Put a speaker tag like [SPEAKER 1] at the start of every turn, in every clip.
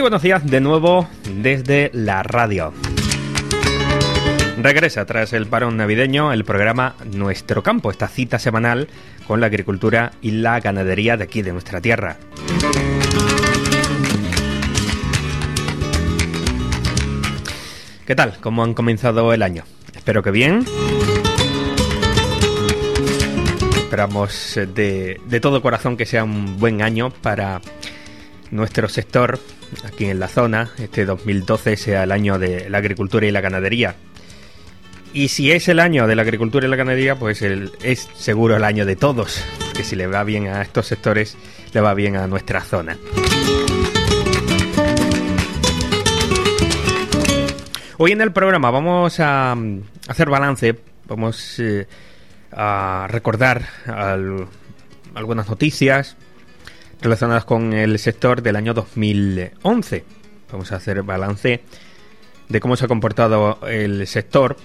[SPEAKER 1] Buenos días de nuevo desde la radio. Regresa tras el parón navideño el programa Nuestro Campo, esta cita semanal con la agricultura y la ganadería de aquí, de nuestra tierra. ¿Qué tal? ¿Cómo han comenzado el año? Espero que bien. Esperamos de, de todo corazón que sea un buen año para nuestro sector aquí en la zona. Este 2012 sea el año de la agricultura y la ganadería. Y si es el año de la agricultura y la ganadería, pues es seguro el año de todos. Que si le va bien a estos sectores, le va bien a nuestra zona. Hoy en el programa vamos a hacer balance, vamos eh, a recordar algunas noticias, relacionadas con el sector del año 2011. Vamos a hacer balance de cómo se ha comportado el sector,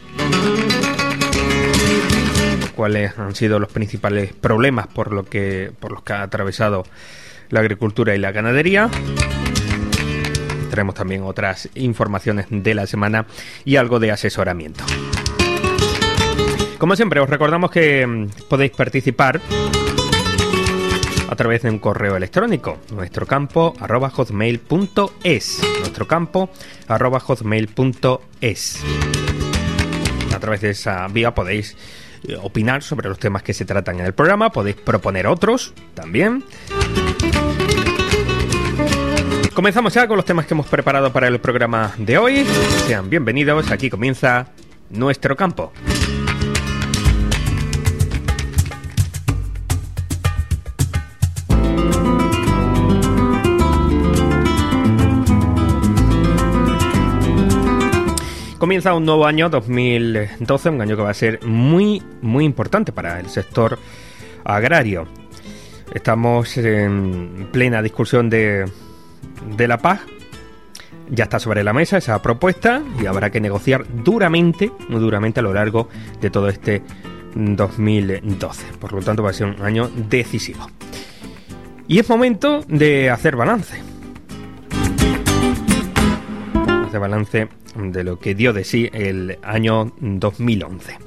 [SPEAKER 1] cuáles han sido los principales problemas por lo que por los que ha atravesado la agricultura y la ganadería. Traemos también otras informaciones de la semana y algo de asesoramiento. Como siempre, os recordamos que mm, podéis participar a través de un correo electrónico, nuestro campo arroba hotmail.es, nuestro campo arroba hotmail.es. A través de esa vía podéis eh, opinar sobre los temas que se tratan en el programa, podéis proponer otros también. Comenzamos ya con los temas que hemos preparado para el programa de hoy. Sean bienvenidos, aquí comienza nuestro campo. Comienza un nuevo año, 2012, un año que va a ser muy, muy importante para el sector agrario. Estamos en plena discusión de, de la paz. Ya está sobre la mesa esa propuesta y habrá que negociar duramente, muy duramente a lo largo de todo este 2012. Por lo tanto, va a ser un año decisivo. Y es momento de hacer balance. Hacer balance de lo que dio de sí el año 2011.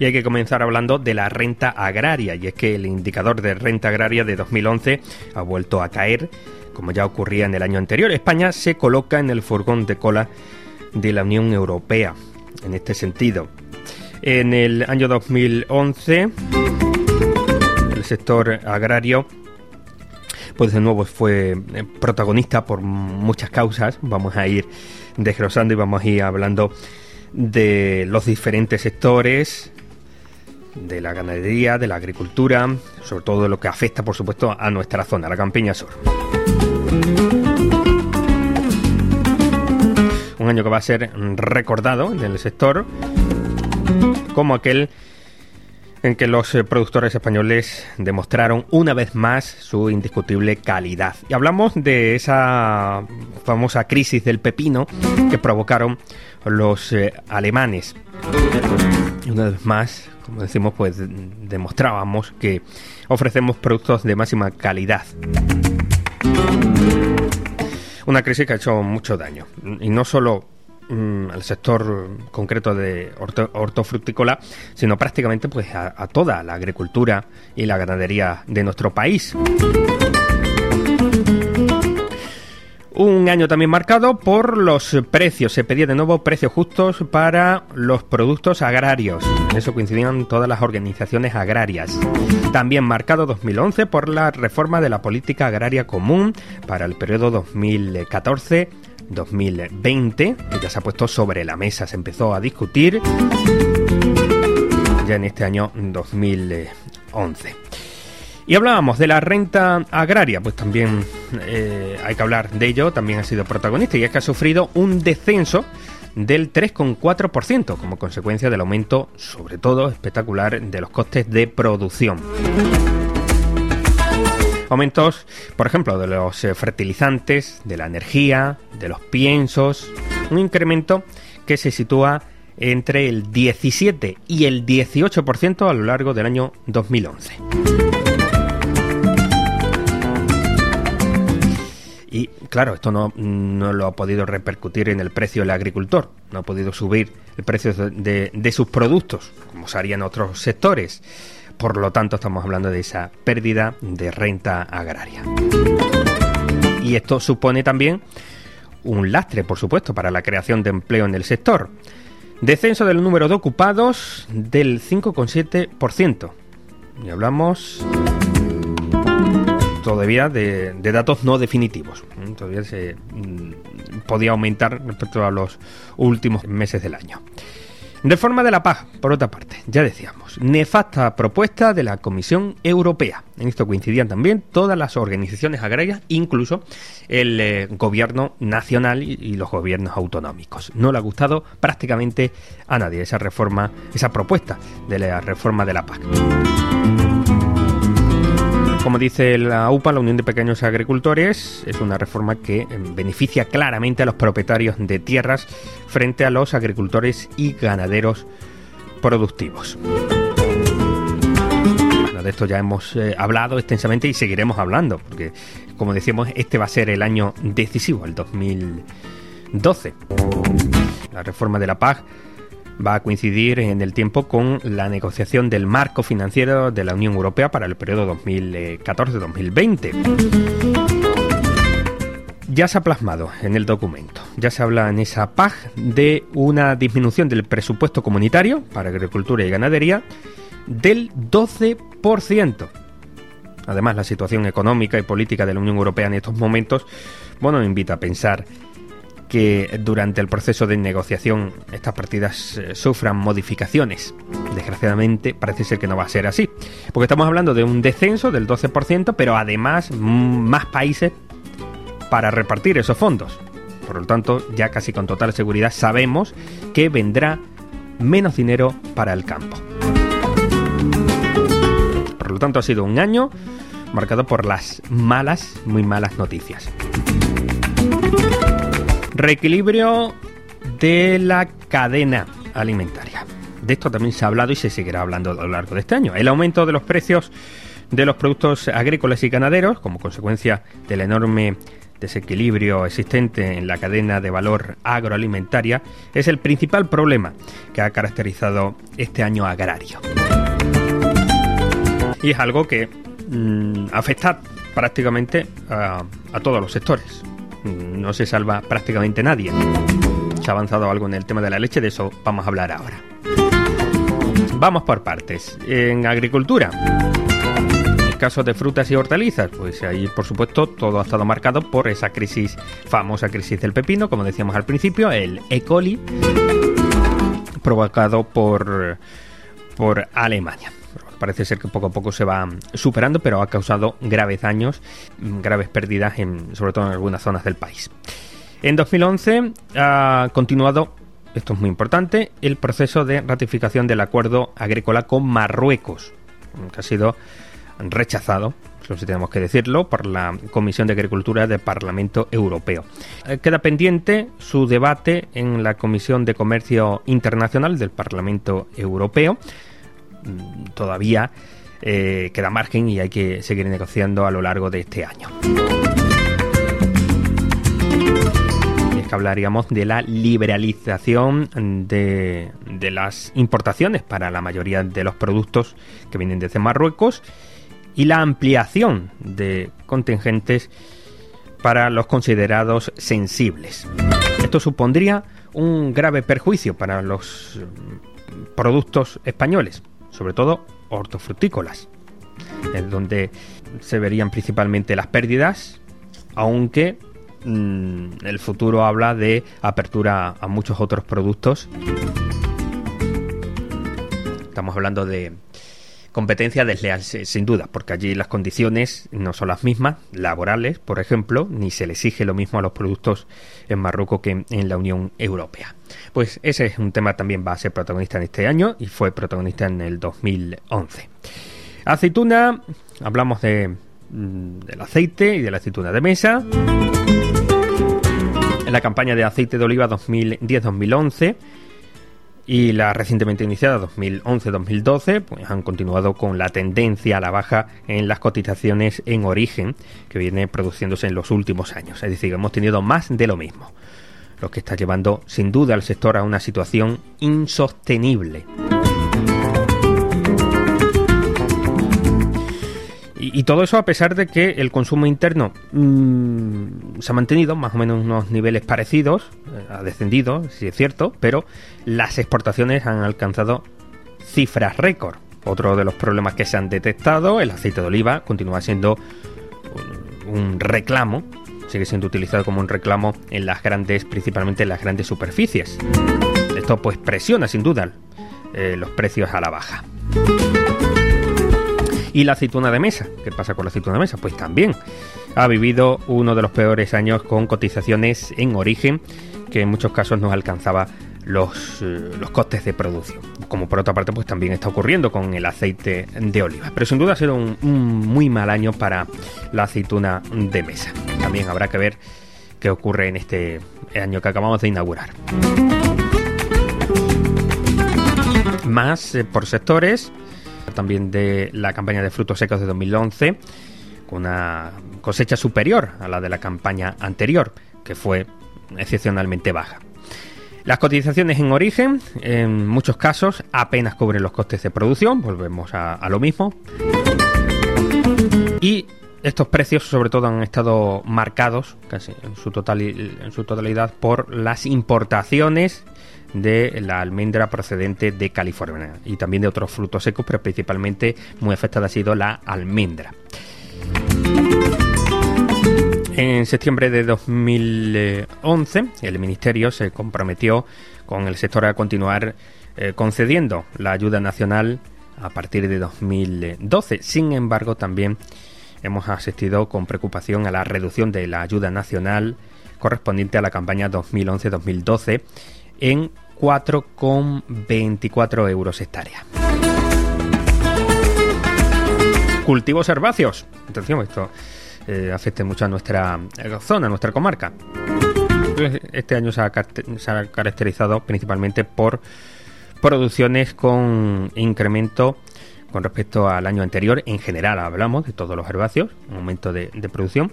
[SPEAKER 1] Y hay que comenzar hablando de la renta agraria, y es que el indicador de renta agraria de 2011 ha vuelto a caer, como ya ocurría en el año anterior. España se coloca en el furgón de cola de la Unión Europea, en este sentido. En el año 2011, el sector agrario pues de nuevo fue eh, protagonista por muchas causas. Vamos a ir desglosando y vamos a ir hablando de los diferentes sectores, de la ganadería, de la agricultura, sobre todo lo que afecta, por supuesto, a nuestra zona, la campiña sur. Un año que va a ser recordado en el sector como aquel en que los eh, productores españoles demostraron una vez más su indiscutible calidad. Y hablamos de esa famosa crisis del pepino que provocaron los eh, alemanes. Y una vez más, como decimos, pues demostrábamos que ofrecemos productos de máxima calidad. Una crisis que ha hecho mucho daño. Y no solo Mm, al sector concreto de hortofrutícola, sino prácticamente pues a, a toda la agricultura y la ganadería de nuestro país. Un año también marcado por los precios. Se pedía de nuevo precios justos para los productos agrarios. En eso coincidían todas las organizaciones agrarias. También marcado 2011 por la reforma de la política agraria común para el periodo 2014 2020, que ya se ha puesto sobre la mesa, se empezó a discutir ya en este año 2011. Y hablábamos de la renta agraria, pues también eh, hay que hablar de ello, también ha sido protagonista y es que ha sufrido un descenso del 3,4% como consecuencia del aumento, sobre todo espectacular, de los costes de producción. Aumentos, por ejemplo, de los eh, fertilizantes, de la energía, de los piensos. Un incremento que se sitúa entre el 17 y el 18% a lo largo del año 2011. Y claro, esto no, no, lo ha podido repercutir en el precio del agricultor, no ha podido subir el precio de, de sus productos, como se haría en otros sectores. Por lo tanto, estamos hablando de esa pérdida de renta agraria. Y esto supone también un lastre, por supuesto, para la creación de empleo en el sector. Descenso del número de ocupados del 5,7%. Y hablamos todavía de, datos no definitivos. Todavía se mm, podía aumentar respecto a los últimos meses del año. Reforma de la paz, por otra parte, ya decíamos, nefasta propuesta de la Comisión Europea. En esto coincidían también todas las organizaciones agrarias, incluso el eh, gobierno nacional y, los gobiernos autonómicos. No le ha gustado prácticamente a nadie esa reforma, esa propuesta de la reforma de la PAC. Como dice la UPA, la Unión de Pequeños Agricultores, es una reforma que em, beneficia claramente a los propietarios de tierras frente a los agricultores y ganaderos productivos. de esto ya hemos eh, hablado extensamente y seguiremos hablando, porque como decíamos, este va a ser el año decisivo, el 2012. La reforma de la PAC va a coincidir en el tiempo con la negociación del marco financiero de la Unión Europea para el periodo 2014-2020. Ya se ha plasmado en el documento, ya se habla en esa PAG de una disminución del presupuesto comunitario para agricultura y ganadería del 12%. Además, la situación económica y política de la Unión Europea en estos momentos, bueno, invita a pensar que durante el proceso de negociación estas partidas eh, sufran modificaciones. Desgraciadamente parece ser que no va a ser así, porque estamos hablando de un descenso del 12%, pero además más países para repartir esos fondos. Por lo tanto, ya casi con total seguridad sabemos que vendrá menos dinero para el campo. Por lo tanto, ha sido un año marcado por las malas, muy malas noticias. Reequilibrio de la cadena alimentaria. De esto también se ha hablado y se seguirá hablando a lo largo de este año. El aumento de los precios de los productos agrícolas y ganaderos, como consecuencia del enorme desequilibrio existente en la cadena de valor agroalimentaria, es el principal problema que ha caracterizado este año agrario. Y es algo que mm, afecta prácticamente a todos los sectores no se salva prácticamente nadie. Se ha avanzado algo en el tema de la leche, de eso vamos a hablar ahora. Vamos por partes. En agricultura, en caso de frutas y hortalizas, pues ahí por supuesto todo ha estado marcado por esa crisis, famosa crisis del pepino, como decíamos al principio, el E. coli, provocado por, por Alemania parece ser que poco a poco se va superando, pero ha causado graves daños, graves pérdidas, en, sobre todo en algunas zonas del país. En 2011 ha continuado, esto es muy importante, el proceso de ratificación del acuerdo agrícola con Marruecos, que ha sido rechazado, eso sí tenemos que decirlo, por la Comisión de Agricultura del Parlamento Europeo. Eh, queda pendiente su debate en la Comisión de Comercio Internacional del Parlamento Europeo Mm, todavía eh, queda margen y hay que seguir negociando a lo largo de este año. es que hablaríamos de la liberalización de, de las importaciones para la mayoría de los productos que vienen desde Marruecos y la ampliación de contingentes para los considerados sensibles. Esto supondría un grave perjuicio para los productos españoles, sobre todo hortofrutícolas, en donde se verían principalmente las pérdidas, aunque mm, el futuro habla de apertura a muchos otros productos. Estamos hablando de competencia desleal, sin duda, porque allí las condiciones no son las mismas, laborales, por ejemplo, ni se le exige lo mismo a los productos en Marruecos que en la Unión Europea. Pues ese es un tema también va a ser protagonista en este año y fue protagonista en el 2011. Aceituna, hablamos de, mm, del aceite y de la aceituna de mesa. En la campaña de aceite de oliva 2010-2011 y la recientemente iniciada 2011-2012 pues han continuado con la tendencia a la baja en las cotizaciones en origen que viene produciéndose en los últimos años. Es decir, hemos tenido más de lo mismo, lo que está llevando sin duda al sector a una situación insostenible. Y, todo eso a pesar de que el consumo interno mm, se ha mantenido más o menos unos niveles parecidos, eh, ha descendido, sí es cierto, pero las exportaciones han alcanzado cifras récord. Otro de los problemas que se han detectado, el aceite de oliva continúa siendo un reclamo, sigue siendo utilizado como un reclamo en las grandes, principalmente en las grandes superficies. Esto pues presiona sin duda eh, los precios a la baja. Y la aceituna de mesa, ¿qué pasa con la aceituna de mesa? Pues también ha vivido uno de los peores años con cotizaciones en origen que en muchos casos no alcanzaba los, eh, los, costes de producción. Como por otra parte, pues también está ocurriendo con el aceite de oliva. Pero sin duda ha sido un, muy mal año para la aceituna de mesa. También habrá que ver qué ocurre en este año que acabamos de inaugurar. Más eh, por sectores también de la campaña de frutos secos de 2011, con una cosecha superior a la de la campaña anterior, que fue excepcionalmente baja. Las cotizaciones en origen, en muchos casos, apenas cubren los costes de producción, volvemos a, lo mismo. Y estos precios sobre todo han estado marcados casi en su, total, en su totalidad por las importaciones de la almendra procedente de California y también de otros frutos secos, pero principalmente muy afectada ha sido la almendra. En septiembre de 2011, el Ministerio se comprometió con el sector a continuar eh, concediendo la ayuda nacional a partir de 2012. Sin embargo, también hemos asistido con preocupación a la reducción de la ayuda nacional correspondiente a la campaña 2011-2012 en 4,24 euros hectárea. Cultivos herbáceos. Atención, esto eh, afecta mucho a nuestra zona, a nuestra comarca. Este año se ha, se ha caracterizado principalmente por producciones con incremento con respecto al año anterior. En general hablamos de todos los herbáceos, un aumento de, de producción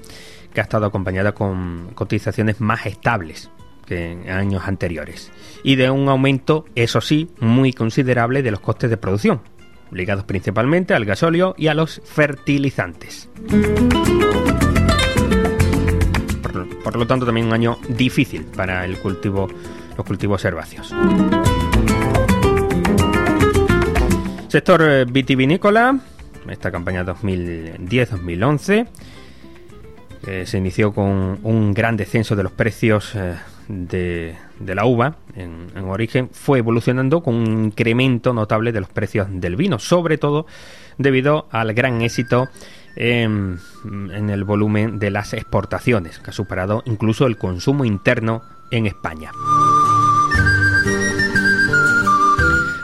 [SPEAKER 1] que ha estado acompañada con cotizaciones más estables que en años anteriores, y de un aumento, eso sí, muy considerable de los costes de producción, ligados principalmente al gasóleo y a los fertilizantes. Por, lo tanto, también un año difícil para el cultivo, los cultivos herbáceos. Sector eh, vitivinícola, esta campaña 2010-2011 eh, se inició con un gran descenso de los precios eh, de, la uva en, origen fue evolucionando con un incremento notable de los precios del vino, sobre todo debido al gran éxito en, el volumen de las exportaciones, que ha superado incluso el consumo interno en España.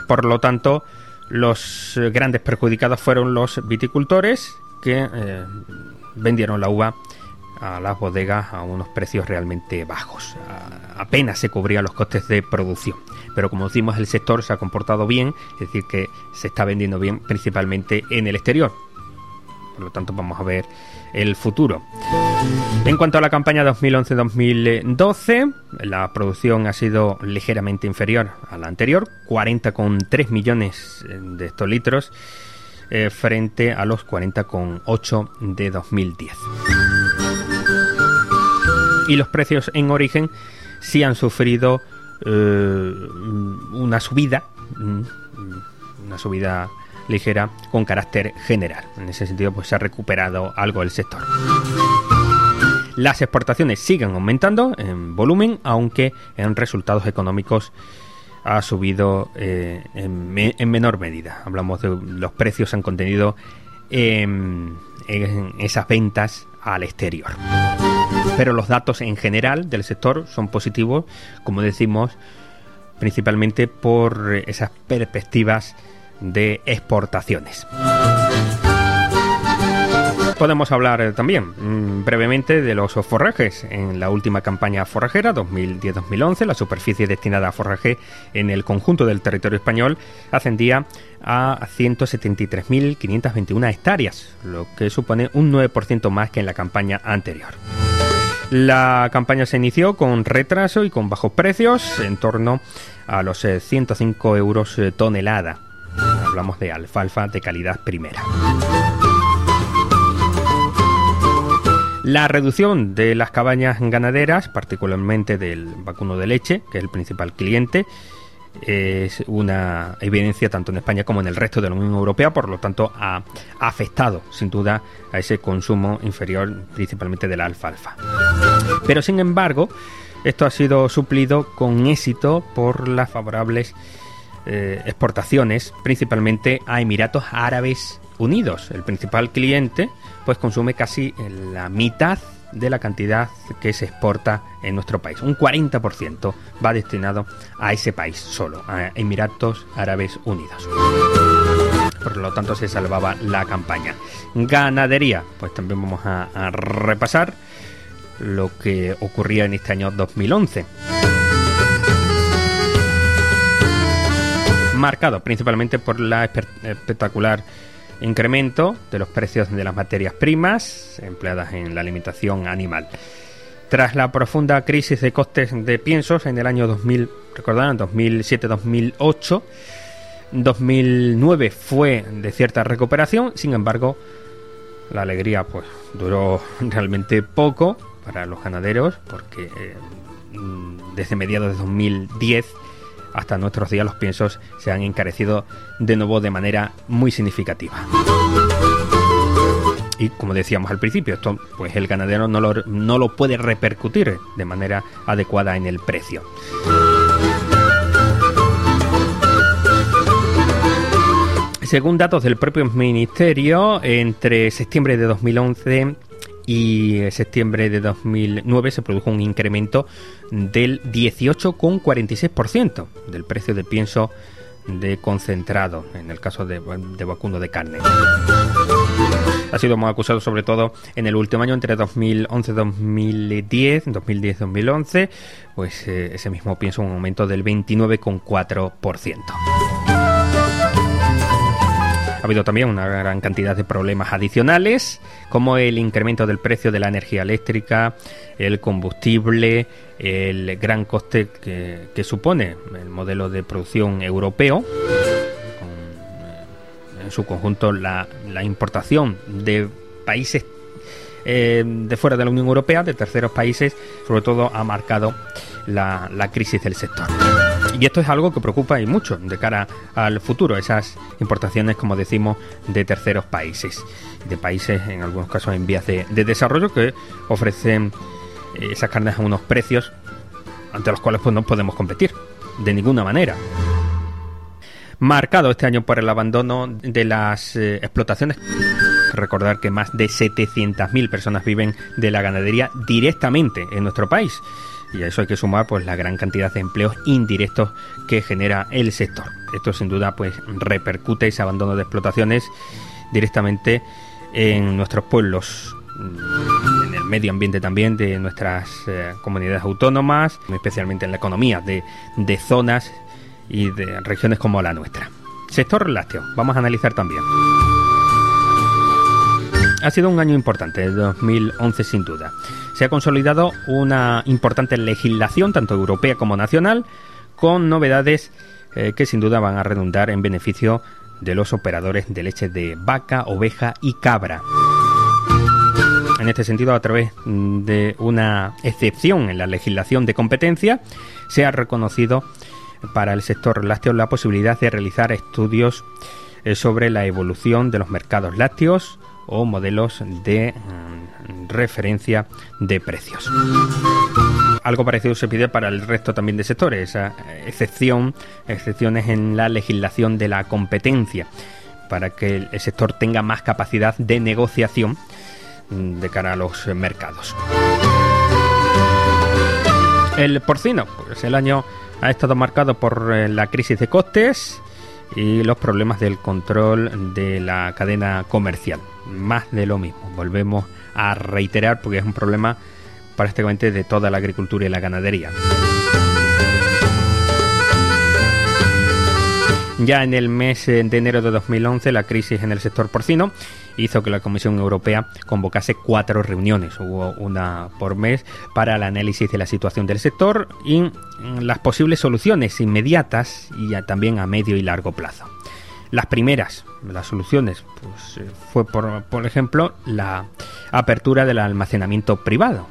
[SPEAKER 1] Por lo tanto, los grandes perjudicados fueron los viticultores que eh, vendieron la uva a las bodegas a unos precios realmente bajos. apenas se cubrían los costes de producción. Pero como decimos, el sector se ha comportado bien, es decir, que se está vendiendo bien principalmente en el exterior. Por lo tanto, vamos a ver el futuro. En cuanto a la campaña 2011-2012, la producción ha sido ligeramente inferior a la anterior, 40,3 millones de estos litros, eh, frente a los 40,8 de 2010 y los precios en origen sí han sufrido eh, una subida, mm, una subida ligera con carácter general. En ese sentido, pues se ha recuperado algo el sector. Las exportaciones siguen aumentando en volumen, aunque en resultados económicos ha subido eh, en, menor medida. Hablamos de los precios se han contenido en esas ventas al exterior pero los datos en general del sector son positivos, como decimos, principalmente por esas perspectivas de exportaciones. Podemos hablar eh, también mm, brevemente de los forrajes. En la última campaña forrajera, 2010-2011, la superficie destinada a forraje en el conjunto del territorio español ascendía a 173.521 hectáreas, lo que supone un 9% más que en la campaña anterior. La campaña se inició con retraso y con bajos precios, en torno a los 105 eh, euros eh, tonelada. Hablamos de alfalfa de calidad primera. La reducción de las cabañas ganaderas, particularmente del vacuno de leche, que es el principal cliente, es una evidencia tanto en España como en el resto de la Unión Europea, por lo tanto ha afectado sin duda a ese consumo inferior principalmente de la alfalfa. Pero sin embargo, esto ha sido suplido con éxito por las favorables eh, exportaciones, principalmente a Emiratos Árabes Unidos, el principal cliente pues consume casi la mitad de la cantidad que se exporta en nuestro país. Un 40% va destinado a ese país solo, a Emiratos Árabes Unidos. Por lo tanto se salvaba la campaña. Ganadería, pues también vamos a, repasar lo que ocurría en este año 2011. Marcado principalmente por la espectacular incremento de los precios de las materias primas empleadas en la alimentación animal. Tras la profunda crisis de costes de piensos en el año 2000, recordarán, 2007-2008, 2009 fue de cierta recuperación, sin embargo, la alegría pues duró realmente poco para los ganaderos porque eh, desde mediados de 2010 hasta nuestros días los piensos se han encarecido de nuevo de manera muy significativa. Y como decíamos al principio, esto pues el ganadero no lo, no lo puede repercutir de manera adecuada en el precio. Según datos del propio ministerio, entre septiembre de 2011 y en septiembre de 2009 se produjo un incremento del 18,46% del precio de pienso de concentrado, en el caso de, vacuno de carne. Ha sido muy acusado sobre todo en el último año, entre 2011-2010, 2010-2011, pues eh, ese mismo pienso un aumento del 29,4%. Ha habido también una gran cantidad de problemas adicionales, como el incremento del precio de la energía eléctrica, el combustible, el gran coste que, supone el modelo de producción europeo, en su conjunto la, importación de países eh, de fuera de la Unión Europea, de terceros países, sobre todo ha marcado la, la crisis del sector. Y esto es algo que preocupa y mucho de cara al futuro, esas importaciones, como decimos, de terceros países, de países en algunos casos en vías de, desarrollo que ofrecen eh, esas carnes a unos precios ante los cuales pues, no podemos competir de ninguna manera. Marcado este año por el abandono de las eh, explotaciones. Recordar que más de 700.000 personas viven de la ganadería directamente en nuestro país y a eso hay que sumar pues la gran cantidad de empleos indirectos que genera el sector. Esto sin duda pues repercute ese abandono de explotaciones directamente en nuestros pueblos, mm, en el medio ambiente también de nuestras eh, comunidades autónomas, especialmente en la economía de, de zonas y de regiones como la nuestra. Sector lácteo, vamos a analizar también. Ha sido un año importante, el 2011 sin duda se ha consolidado una importante legislación, tanto europea como nacional, con novedades eh, que sin duda van a redundar en beneficio de los operadores de leche de vaca, oveja y cabra. En este sentido, a través de una excepción en la legislación de competencia, se ha reconocido para el sector lácteo la posibilidad de realizar estudios eh, sobre la evolución de los mercados lácteos o modelos de mm, referencia de precios. Algo parecido se pide para el resto también de sectores, excepción, excepciones en la legislación de la competencia, para que el sector tenga más capacidad de negociación mm, de cara a los mercados. El porcino, pues el año ha estado marcado por eh, la crisis de costes, y los problemas del control de la cadena comercial. Más de lo mismo. Volvemos a reiterar porque es un problema prácticamente de toda la agricultura y la ganadería. Ya en el mes de enero de 2011 la crisis en el sector porcino hizo que la Comisión Europea convocase cuatro reuniones, hubo una por mes, para el análisis de la situación del sector y las posibles soluciones inmediatas y también a medio y largo plazo. Las primeras, las soluciones, pues, eh, fue por, por ejemplo la apertura del almacenamiento privado,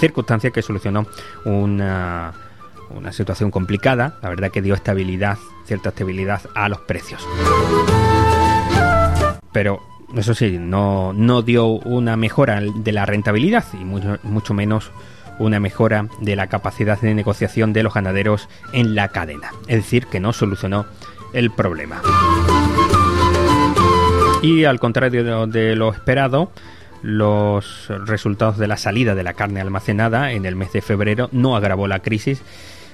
[SPEAKER 1] circunstancia que solucionó una, una situación complicada, la verdad que dio estabilidad, cierta estabilidad a los precios. Pero eso sí, no, no dio una mejora de la rentabilidad y mucho, mucho menos una mejora de la capacidad de negociación de los ganaderos en la cadena. Es decir, que no solucionó el problema. Y al contrario de lo esperado, los resultados de la salida de la carne almacenada en el mes de febrero no agravó la crisis,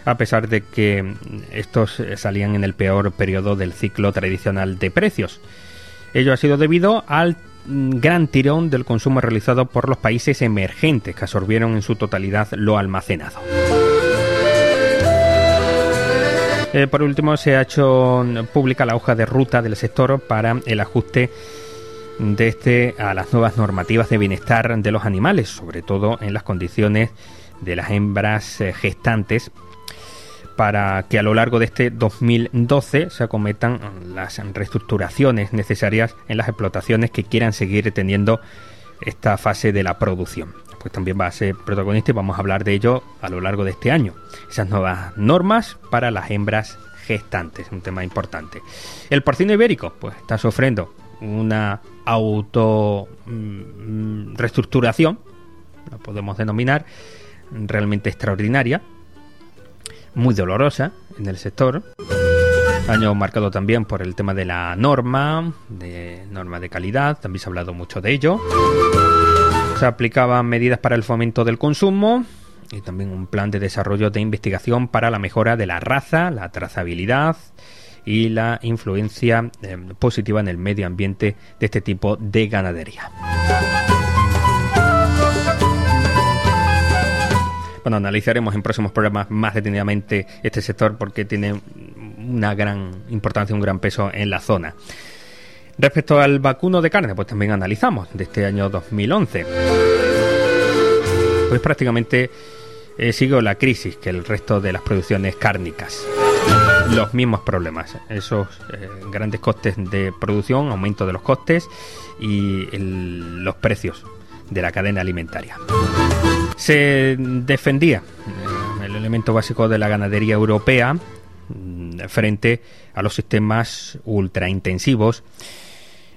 [SPEAKER 1] a pesar de que estos salían en el peor periodo del ciclo tradicional de precios. Ello ha sido debido al gran tirón del consumo realizado por los países emergentes que absorbieron en su totalidad lo almacenado. Eh, por último, se ha hecho pública la hoja de ruta del sector para el ajuste de este a las nuevas normativas de bienestar de los animales, sobre todo en las condiciones de las hembras eh, gestantes para que a lo largo de este 2012 se acometan las reestructuraciones necesarias en las explotaciones que quieran seguir teniendo esta fase de la producción. Pues también va a ser protagonista y vamos a hablar de ello a lo largo de este año. Esas nuevas normas para las hembras gestantes, un tema importante. El porcino ibérico, pues está sufriendo una auto mm, reestructuración, lo podemos denominar, realmente extraordinaria, muy dolorosa en el sector. Año marcado también por el tema de la norma, de norma de calidad, también se ha hablado mucho de ello. Se aplicaban medidas para el fomento del consumo y también un plan de desarrollo de investigación para la mejora de la raza, la trazabilidad y la influencia eh, positiva en el medio ambiente de este tipo de ganadería. Bueno, analizaremos en próximos programas más detenidamente este sector porque tiene una gran importancia, un gran peso en la zona. Respecto al vacuno de carne, pues también analizamos de este año 2011. Pues prácticamente eh, sigue la crisis que el resto de las producciones cárnicas. Los mismos problemas, esos eh, grandes costes de producción, aumento de los costes y los precios de la cadena alimentaria se defendía el elemento básico de la ganadería europea mm, frente a los sistemas ultraintensivos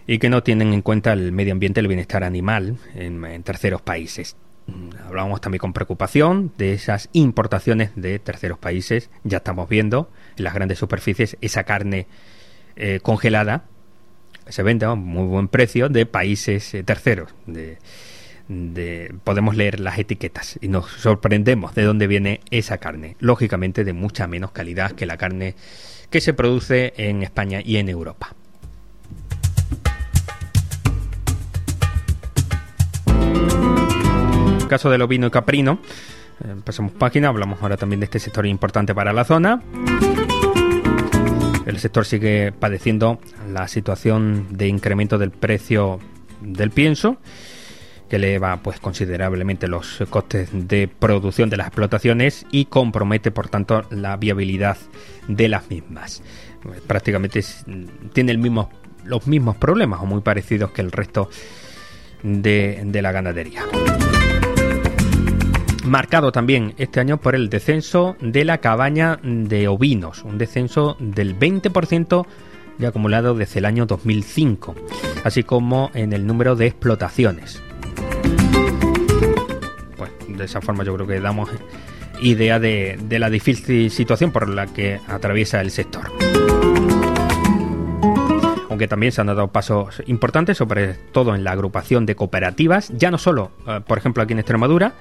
[SPEAKER 1] y que no tienen en cuenta el medio ambiente el bienestar animal en, terceros países. Mm, hablábamos también con preocupación de esas importaciones de terceros países. Ya estamos viendo en las grandes superficies esa carne eh, congelada se vende a muy buen precio de países eh, terceros, podemos leer las etiquetas y nos sorprendemos de dónde viene esa carne. Lógicamente de mucha menos calidad que la carne que se produce en España y en Europa. Caso del ovino y caprino, eh, pasamos página, hablamos ahora también de este sector importante para la zona. El sector sigue padeciendo la situación de incremento del precio del pienso que eleva pues considerablemente los costes de producción de las explotaciones y compromete por tanto la viabilidad de las mismas. Prácticamente tiene los mismos problemas o muy parecidos que el resto de, de la ganadería. Marcado también este año por el descenso de la cabaña de ovinos, un descenso del 20% de acumulado desde el año 2005, así como en el número de explotaciones de esa forma yo creo que damos idea de, la difícil situación por la que atraviesa el sector. Aunque también se han dado pasos importantes, sobre todo en la agrupación de cooperativas, ya no solo, eh, por ejemplo, aquí en Extremadura,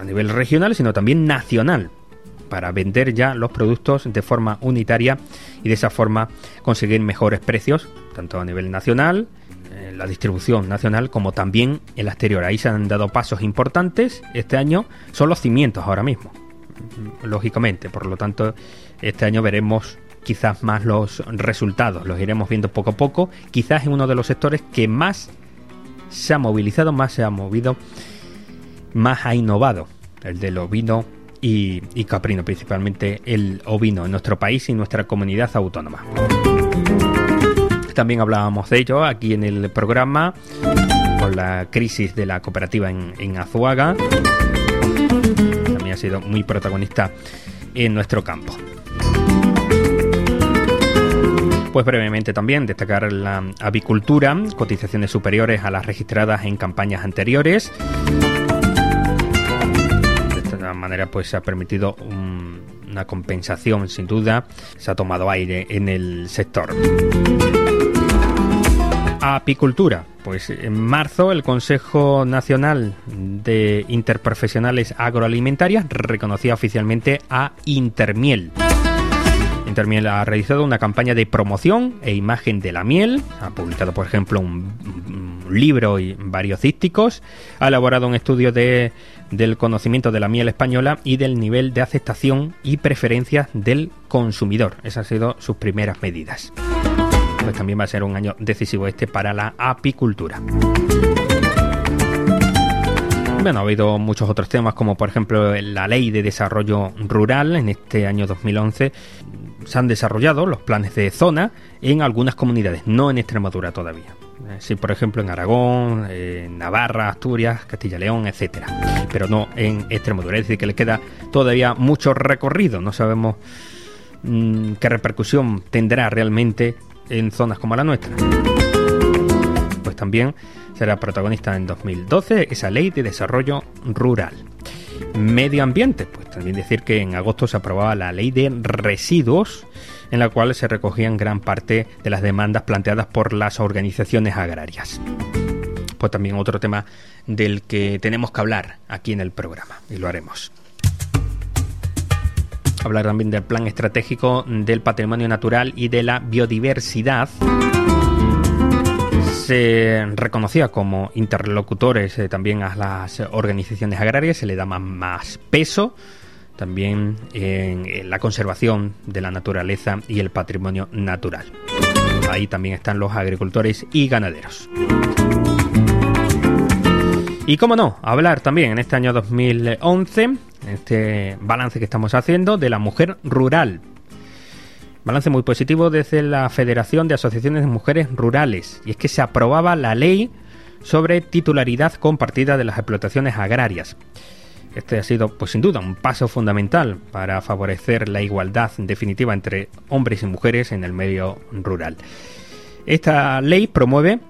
[SPEAKER 1] a nivel regional, sino también nacional, para vender ya los productos de forma unitaria y de esa forma conseguir mejores precios, tanto a nivel nacional, en la distribución nacional, como también en la exterior. Ahí se han dado pasos importantes. Este año, son los cimientos ahora mismo, lógicamente, por lo tanto, este año veremos quizás más los resultados, los iremos viendo poco a poco, quizás en uno de los sectores que más se ha movilizado, más se ha movido, más ha innovado, el del ovino y caprino, principalmente el ovino en nuestro país y nuestra comunidad autónoma. También hablábamos de ello aquí en el programa con la crisis de la cooperativa en, Azuaga. También ha sido muy protagonista en nuestro campo. Pues brevemente también destacar la avicultura, cotizaciones superiores a las registradas en campañas anteriores. De esta manera pues se ha permitido una compensación sin duda, se ha tomado aire en el sector. Apicultura. Pues en marzo el Consejo Nacional de Interprofesionales Agroalimentarias reconocía oficialmente a Intermiel. Intermiel ha realizado una campaña de promoción e imagen de la miel, ha publicado por ejemplo un, libro y varios dísticos, ha elaborado un estudio de, del conocimiento de la miel española y del nivel de aceptación y preferencias del consumidor. Esas han sido sus primeras medidas. Pues también va a ser un año decisivo este para la apicultura. Bueno, ha habido muchos otros temas, como por ejemplo la Ley de Desarrollo Rural en este año 2011 se han desarrollado los planes de zona en algunas comunidades, no en Extremadura todavía. Eh, sí, por ejemplo, en Aragón, Navarra, Asturias, Castilla León, etcétera, pero no en Extremadura. Es decir, que le queda todavía mucho recorrido. No sabemos mmm, qué repercusión tendrá realmente en zonas como la nuestra. Pues también será protagonista en 2012 esa ley de desarrollo rural. Medio ambiente, pues también decir que en agosto se aprobaba la ley de residuos, en la cual se recogían gran parte de las demandas planteadas por las organizaciones agrarias. Pues también otro tema del que tenemos que hablar aquí en el programa, y lo haremos. Hablar también del plan estratégico del patrimonio natural y de la biodiversidad se reconocía como interlocutores eh, también a las organizaciones agrarias, se le da más, peso también en, la conservación de la naturaleza y el patrimonio natural. Ahí también están los agricultores y ganaderos. Y cómo no, hablar también en este año 2011, en este balance que estamos haciendo, de la mujer rural Balance muy positivo desde la Federación de Asociaciones de Mujeres Rurales, y es que se aprobaba la ley sobre titularidad compartida de las explotaciones agrarias. Este ha sido, pues sin duda, un paso fundamental para favorecer la igualdad definitiva entre hombres y mujeres en el medio rural. Esta ley promueve,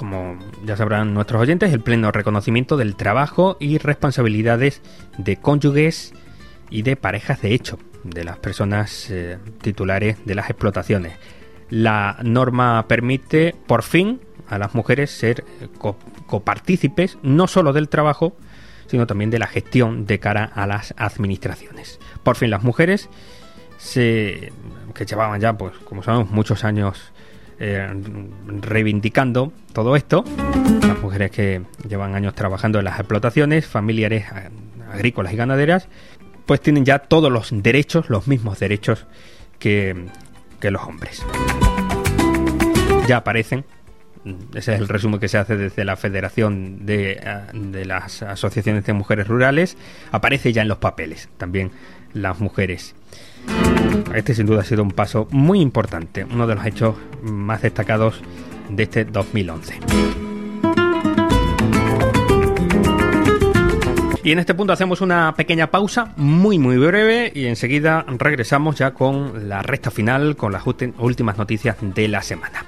[SPEAKER 1] como ya sabrán nuestros oyentes, el pleno reconocimiento del trabajo y responsabilidades de cónyuges y de parejas de hecho, de las personas eh, titulares de las explotaciones. La norma permite, por fin, a las mujeres ser eh, copartícipes no solo del trabajo, sino también de la gestión de cara a las administraciones. Por fin las mujeres se, que llevaban ya, pues como sabemos, muchos años eh, reivindicando todo esto, las mujeres que llevan años trabajando en las explotaciones familiares agrícolas y ganaderas, pues tienen ya todos los derechos, los mismos derechos que, los hombres. Ya aparecen, ese es el resumen que se hace desde la Federación de, de, las Asociaciones de Mujeres Rurales, aparece ya en los papeles también las mujeres. Este sin duda ha sido un paso muy importante, uno de los hechos más destacados de este 2011. Y en este punto hacemos una pequeña pausa muy muy breve y enseguida regresamos ya con la recta final, con las últimas noticias de la semana.